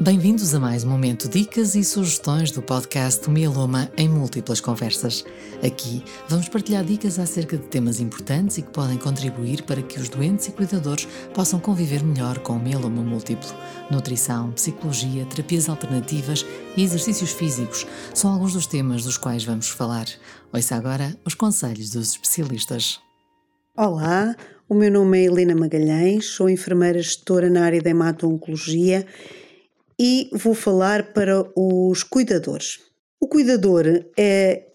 Bem-vindos a mais um momento dicas e sugestões do podcast Mieloma em múltiplas conversas. Aqui vamos partilhar dicas acerca de temas importantes e que podem contribuir para que os doentes e cuidadores possam conviver melhor com o mieloma múltiplo. Nutrição, psicologia, terapias alternativas e exercícios físicos são alguns dos temas dos quais vamos falar. Ouça agora os conselhos dos especialistas. Olá, o meu nome é Helena Magalhães, sou enfermeira gestora na área da hemato-oncologia e vou falar para os cuidadores. O cuidador é,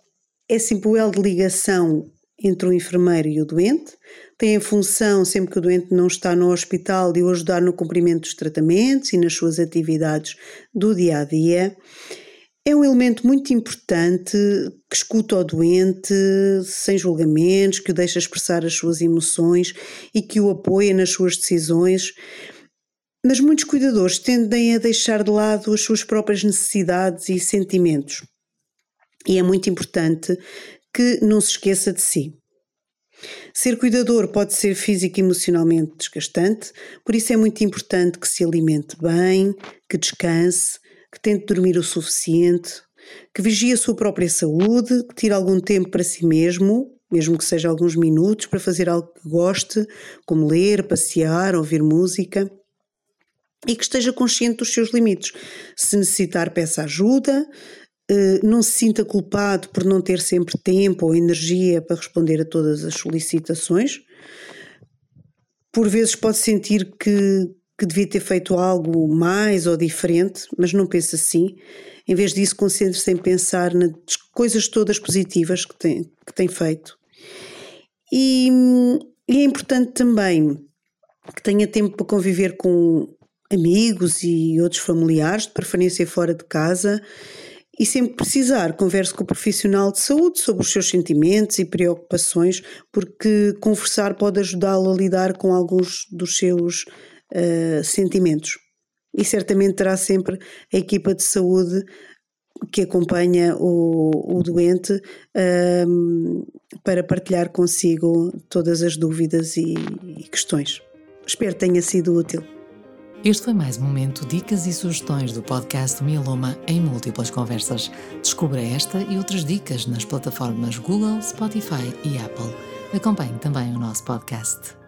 é sempre o elo de ligação entre o enfermeiro e o doente, tem a função, sempre que o doente não está no hospital, de o ajudar no cumprimento dos tratamentos e nas suas atividades do dia a dia. É um elemento muito importante que escuta o doente sem julgamentos, que o deixa expressar as suas emoções e que o apoia nas suas decisões. Mas muitos cuidadores tendem a deixar de lado as suas próprias necessidades e sentimentos. E é muito importante que não se esqueça de si. Ser cuidador pode ser físico e emocionalmente desgastante, por isso é muito importante que se alimente bem, que descanse, que tente dormir o suficiente, que vigie a sua própria saúde, que tire algum tempo para si mesmo, mesmo que seja alguns minutos, para fazer algo que goste, como ler, passear, ouvir música e que esteja consciente dos seus limites. Se necessitar, peça ajuda, eh, não se sinta culpado por não ter sempre tempo ou energia para responder a todas as solicitações. Por vezes pode sentir que, que devia ter feito algo mais ou diferente, mas não pense assim. Em vez disso, concentre-se em pensar nas coisas todas positivas que tem, que tem feito. E, e é importante também que tenha tempo para conviver com amigos e outros familiares, de preferência fora de casa, e sempre precisar, converse com o profissional de saúde sobre os seus sentimentos e preocupações, porque conversar pode ajudá-lo a lidar com alguns dos seus uh, sentimentos. E certamente terá sempre a equipa de saúde que acompanha o, o doente uh, para partilhar consigo todas as dúvidas e, e questões. Espero que tenha sido útil. Este foi mais um momento Dicas e Sugestões do podcast Mieloma em Múltiplas Conversas. Descubra esta e outras dicas nas plataformas Google, Spotify e Apple. Acompanhe também o nosso podcast.